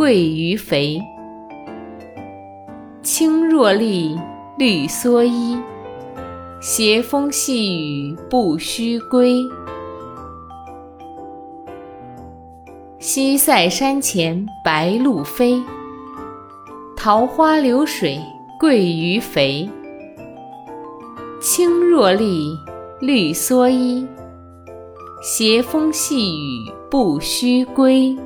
鳜鱼肥，青箬笠，绿蓑衣，斜风细雨不须归。西塞山前白鹭飞，桃花流水鳜鱼肥。青箬笠，绿蓑衣，斜风细雨不须归。